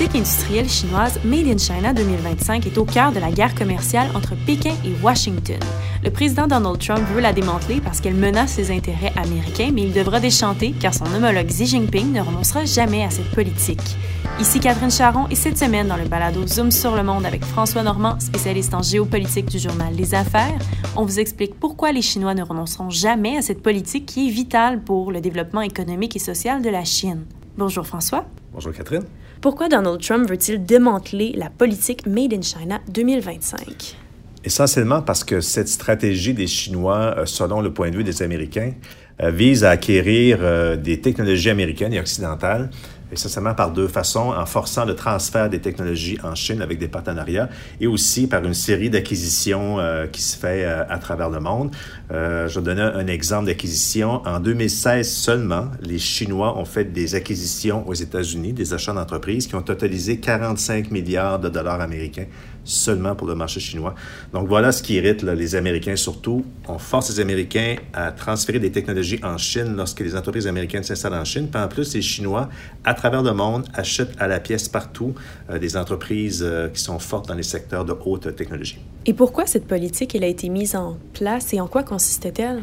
politique industrielle chinoise Made in China 2025 est au cœur de la guerre commerciale entre Pékin et Washington. Le président Donald Trump veut la démanteler parce qu'elle menace ses intérêts américains, mais il devra déchanter car son homologue Xi Jinping ne renoncera jamais à cette politique. Ici Catherine Charon et cette semaine dans le balado Zoom sur le monde avec François Normand, spécialiste en géopolitique du journal Les Affaires, on vous explique pourquoi les Chinois ne renonceront jamais à cette politique qui est vitale pour le développement économique et social de la Chine. Bonjour François. Bonjour Catherine. Pourquoi Donald Trump veut-il démanteler la politique Made in China 2025? Essentiellement parce que cette stratégie des Chinois, euh, selon le point de vue des Américains, euh, vise à acquérir euh, des technologies américaines et occidentales essentiellement par deux façons, en forçant le transfert des technologies en Chine avec des partenariats et aussi par une série d'acquisitions euh, qui se fait euh, à travers le monde. Euh, je vais donner un exemple d'acquisition. En 2016 seulement, les Chinois ont fait des acquisitions aux États-Unis, des achats d'entreprises qui ont totalisé 45 milliards de dollars américains seulement pour le marché chinois. Donc voilà ce qui irrite les Américains surtout. On force les Américains à transférer des technologies en Chine lorsque les entreprises américaines s'installent en Chine. Puis en plus, les Chinois, à travers le monde, achètent à la pièce partout euh, des entreprises euh, qui sont fortes dans les secteurs de haute technologie. Et pourquoi cette politique elle a été mise en place et en quoi consistait-elle?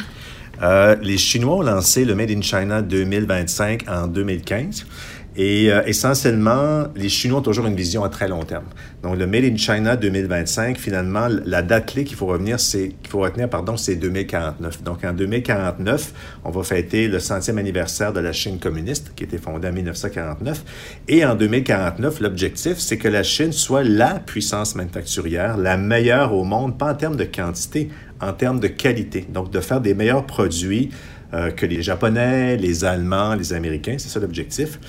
Euh, les Chinois ont lancé le Made in China 2025 en 2015. Et euh, essentiellement, les Chinois ont toujours une vision à très long terme. Donc, le Made in China 2025, finalement, la date clé qu'il faut revenir, c'est qu'il faut retenir, pardon, c'est 2049. Donc, en 2049, on va fêter le centième anniversaire de la Chine communiste, qui a été fondée en 1949. Et en 2049, l'objectif, c'est que la Chine soit la puissance manufacturière, la meilleure au monde, pas en termes de quantité, en termes de qualité. Donc, de faire des meilleurs produits euh, que les Japonais, les Allemands, les Américains. C'est ça l'objectif.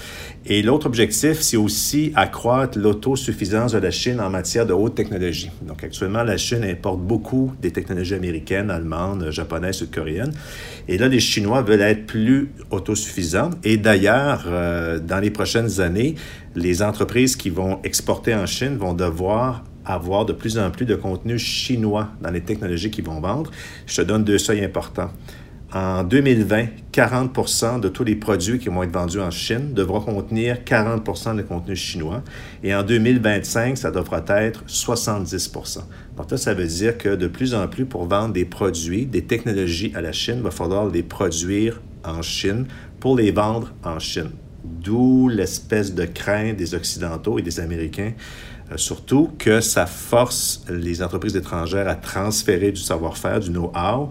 Et l'autre objectif, c'est aussi accroître l'autosuffisance de la Chine en matière de haute technologie. Donc actuellement, la Chine importe beaucoup des technologies américaines, allemandes, japonaises, sud-coréennes. Et là, les Chinois veulent être plus autosuffisants. Et d'ailleurs, euh, dans les prochaines années, les entreprises qui vont exporter en Chine vont devoir avoir de plus en plus de contenu chinois dans les technologies qu'ils vont vendre. Je te donne deux seuils importants. En 2020, 40 de tous les produits qui vont être vendus en Chine devront contenir 40% de contenu chinois. Et en 2025, ça devra être 70% Donc ça, ça veut dire que de plus en plus, pour vendre des produits, des technologies à la Chine, il va falloir les produire en Chine pour les vendre en Chine. D'où l'espèce de crainte des Occidentaux et des Américains surtout que ça force les entreprises étrangères à transférer du savoir-faire, du know-how,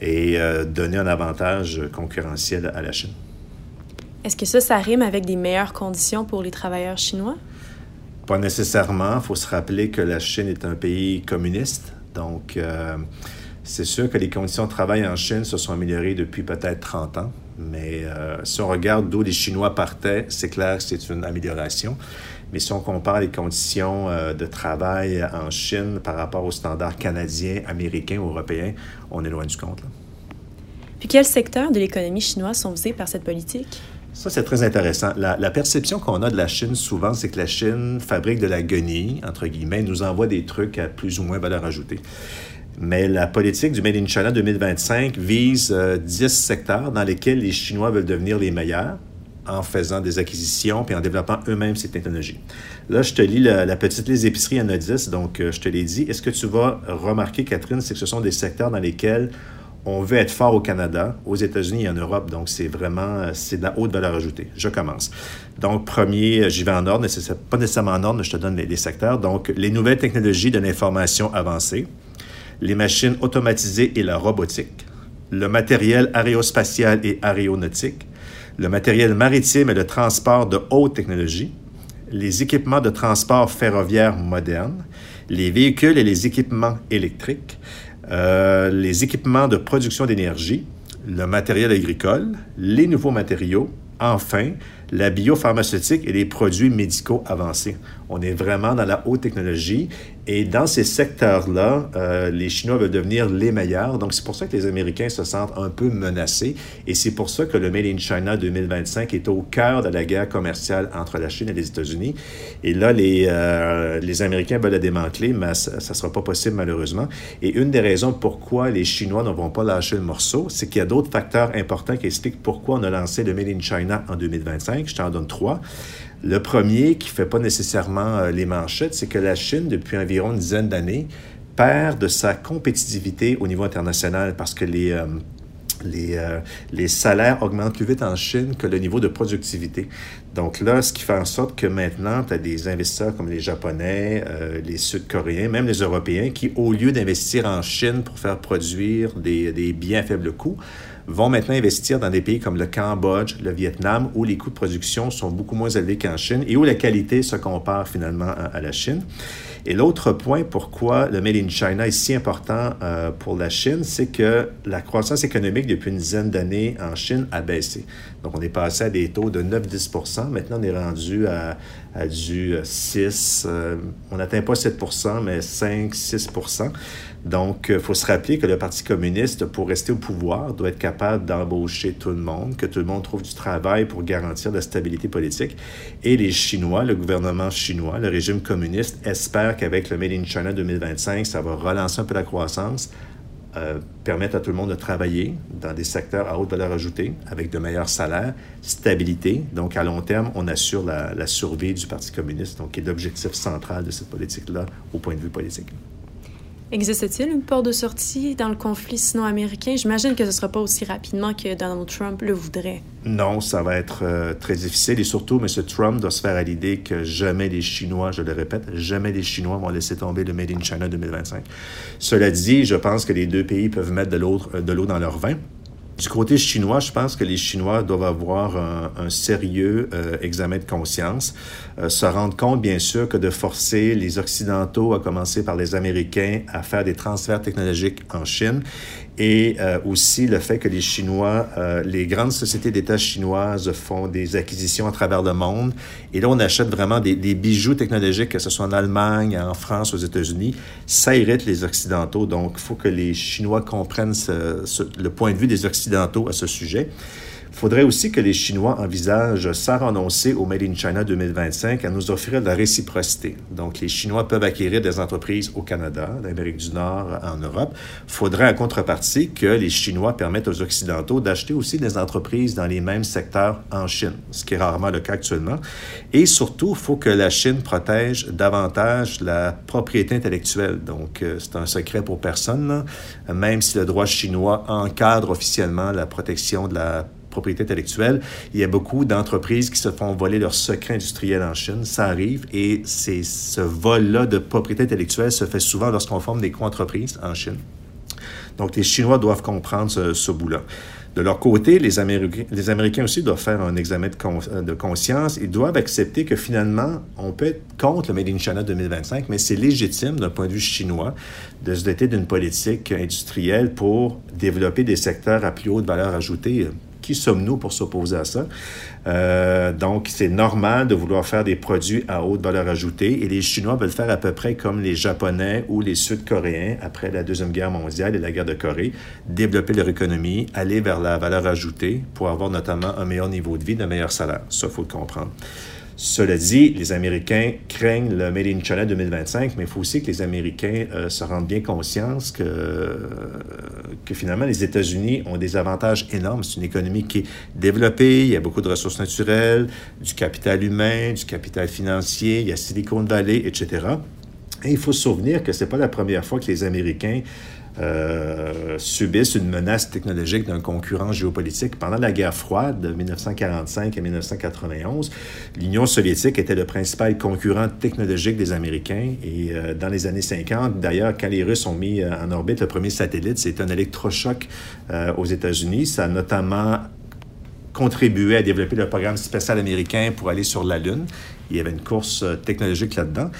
et euh, donner un avantage concurrentiel à la Chine. Est-ce que ça, ça rime avec des meilleures conditions pour les travailleurs chinois? Pas nécessairement. Il faut se rappeler que la Chine est un pays communiste. Donc, euh, c'est sûr que les conditions de travail en Chine se sont améliorées depuis peut-être 30 ans. Mais euh, si on regarde d'où les Chinois partaient, c'est clair que c'est une amélioration. Mais si on compare les conditions euh, de travail en Chine par rapport aux standards canadiens, américains ou européens, on est loin du compte. Puis quels secteurs de l'économie chinoise sont visés par cette politique? Ça, c'est très intéressant. La, la perception qu'on a de la Chine souvent, c'est que la Chine fabrique de la guenille, entre guillemets, nous envoie des trucs à plus ou moins valeur ajoutée. Mais la politique du Made in China 2025 vise 10 euh, secteurs dans lesquels les Chinois veulent devenir les meilleurs en faisant des acquisitions puis en développant eux-mêmes ces technologies. Là, je te lis la, petite liste d'épicerie Anodis, donc euh, je te l'ai dit. Est-ce que tu vas remarquer, Catherine, c'est que ce sont des secteurs dans lesquels on veut être fort au Canada, aux États-Unis et en Europe. Donc, c'est vraiment, euh, c'est de la haute valeur ajoutée. Je commence. Donc, premier, j'y vais en ordre, mais pas nécessairement en ordre, mais je te donne les secteurs. Donc, les nouvelles technologies de l'information avancée les machines automatisées et la robotique, le matériel aérospatial et aéronautique, le matériel maritime et le transport de haute technologie, les équipements de transport ferroviaire modernes, les véhicules et les équipements électriques, euh, les équipements de production d'énergie, le matériel agricole, les nouveaux matériaux, enfin, la biopharmaceutique et les produits médicaux avancés. On est vraiment dans la haute technologie et dans ces secteurs-là, euh, les Chinois veulent devenir les meilleurs. Donc, c'est pour ça que les Américains se sentent un peu menacés et c'est pour ça que le Made in China 2025 est au cœur de la guerre commerciale entre la Chine et les États-Unis. Et là, les, euh, les Américains veulent la démanteler, mais ça ne sera pas possible malheureusement. Et une des raisons pourquoi les Chinois ne vont pas lâcher le morceau, c'est qu'il y a d'autres facteurs importants qui expliquent pourquoi on a lancé le Made in China en 2025. Je t'en donne trois. Le premier, qui ne fait pas nécessairement les manchettes, c'est que la Chine, depuis environ une dizaine d'années, perd de sa compétitivité au niveau international parce que les, les, euh, les, salaires augmentent plus vite en Chine que le niveau de productivité. Donc là, ce qui fait en sorte que maintenant, tu as des investisseurs comme les Japonais, euh, les Sud-Coréens, même les Européens, qui, au lieu d'investir en Chine pour faire produire des, des biens à faible coût, vont maintenant investir dans des pays comme le Cambodge, le Vietnam, où les coûts de production sont beaucoup moins élevés qu'en Chine et où la qualité se compare finalement à, la Chine. Et l'autre point pourquoi le Made in China est si important euh, pour la Chine, c'est que la croissance économique depuis une dizaine d'années en Chine a baissé. Donc, on est passé à des taux de 9-10 Maintenant, on est rendu à, du 6, euh, on n'atteint pas 7% mais 5-6% donc, il faut se rappeler que le Parti communiste, pour rester au pouvoir, doit être capable d'embaucher tout le monde, que tout le monde trouve du travail pour garantir la stabilité politique. Et les Chinois, le gouvernement chinois, le régime communiste, espèrent qu'avec le Made in China 2025, ça va relancer un peu la croissance, euh, permettre à tout le monde de travailler dans des secteurs à haute valeur ajoutée, avec de meilleurs salaires, stabilité. Donc, à long terme, on assure la, survie du Parti communiste, donc qui est l'objectif central de cette politique-là au point de vue politique. Existe-t-il une porte de sortie dans le conflit sino-américain? J'imagine que ce ne sera pas aussi rapidement que Donald Trump le voudrait. Non, ça va être euh, très difficile. Et surtout, M. Trump doit se faire à l'idée que jamais les Chinois, je le répète, jamais les Chinois vont laisser tomber le Made in China 2025. Cela dit, je pense que les deux pays peuvent mettre de l'eau dans leur vin. Du côté chinois, je pense que les Chinois doivent avoir un, sérieux euh, examen de conscience, euh, se rendre compte, bien sûr, que de forcer les Occidentaux, à commencer par les Américains, à faire des transferts technologiques en Chine et euh, aussi le fait que les Chinois, euh, les grandes sociétés d'État chinoises font des acquisitions à travers le monde. Et là, on achète vraiment des, bijoux technologiques, que ce soit en Allemagne, en France, aux États-Unis. Ça irrite les Occidentaux. Donc, il faut que les Chinois comprennent le point de vue des Occidentaux à ce sujet. Faudrait aussi que les Chinois envisagent, sans renoncer au Made in China 2025, à nous offrir de la réciprocité. Donc, les Chinois peuvent acquérir des entreprises au Canada, en du Nord, en Europe. Faudrait, en contrepartie, que les Chinois permettent aux Occidentaux d'acheter aussi des entreprises dans les mêmes secteurs en Chine, ce qui est rarement le cas actuellement. Et surtout, il faut que la Chine protège davantage la propriété intellectuelle. Donc, euh, c'est un secret pour personne, même si le droit chinois encadre officiellement la protection de la propriété intellectuelle. Il y a beaucoup d'entreprises qui se font voler leurs secrets industriels en Chine. Ça arrive et c'est ce vol-là de propriété intellectuelle se fait souvent lorsqu'on forme des co-entreprises en Chine. Donc, les Chinois doivent comprendre ce, bout-là. De leur côté, les les Américains aussi doivent faire un examen de, de, conscience. Ils doivent accepter que finalement, on peut être contre le Made in China 2025, mais c'est légitime d'un point de vue chinois de se doter d'une politique industrielle pour développer des secteurs à plus haute valeur ajoutée qui sommes-nous pour s'opposer à ça? Euh, donc, c'est normal de vouloir faire des produits à haute valeur ajoutée et les Chinois veulent faire à peu près comme les Japonais ou les Sud-Coréens après la Deuxième Guerre mondiale et la guerre de Corée, développer leur économie, aller vers la valeur ajoutée pour avoir notamment un meilleur niveau de vie, de meilleurs salaires. Ça, il faut le comprendre. Cela dit, les Américains craignent le Made in China 2025, mais il faut aussi que les Américains euh, se rendent bien conscience que, que finalement, les États-Unis ont des avantages énormes. C'est une économie qui est développée, il y a beaucoup de ressources naturelles, du capital humain, du capital financier, il y a Silicon Valley, etc. Et il faut se souvenir que ce n'est pas la première fois que les Américains euh, subissent une menace technologique d'un concurrent géopolitique. Pendant la guerre froide de 1945 à 1991, l'Union soviétique était le principal concurrent technologique des Américains. Et euh, dans les années 50, d'ailleurs, quand les Russes ont mis euh, en orbite le premier satellite, c'est un électrochoc aux États-Unis. Ça a notamment contribué à développer le programme spécial américain pour aller sur la Lune. Il y avait une course technologique là-dedans.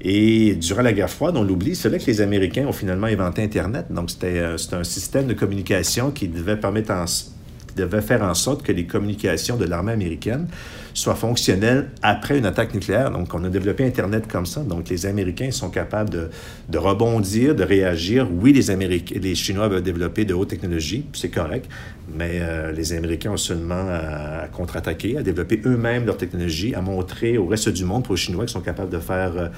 Et durant la guerre froide, on l'oublie, c'est là que les Américains ont finalement inventé Internet. Donc, c'était euh, un système de communication qui devait permettre devait faire en sorte que les communications de l'armée américaine soient fonctionnelles après une attaque nucléaire. Donc, on a développé Internet comme ça. Donc, les Américains sont capables de, de rebondir, de réagir. Oui, les, Américains, les Chinois veulent développer de hautes technologies, c'est correct, mais euh, les Américains ont seulement à, contre-attaquer, à développer eux-mêmes leur technologie, à montrer au reste du monde, pour les Chinois, qu'ils sont capables de faire, euh,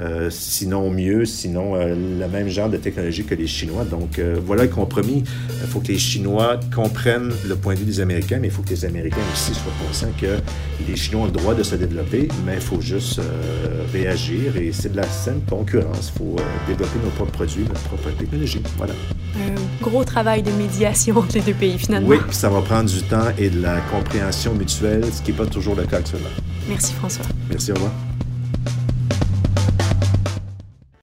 euh, sinon mieux, sinon euh, le même genre de technologie que les Chinois. Donc voilà le compromis. Il faut que les Chinois comprennent le point de vue des Américains, mais il faut que les Américains aussi soient conscients que les Chinois ont le droit de se développer, mais il faut juste réagir. Et c'est de la saine concurrence. Il faut développer nos propres produits, notre propre technologie. Voilà. Un gros travail de médiation entre les deux pays, finalement. Oui, ça va prendre du temps et de la compréhension mutuelle, ce qui n'est pas toujours le cas actuellement. Merci François. Merci, au revoir.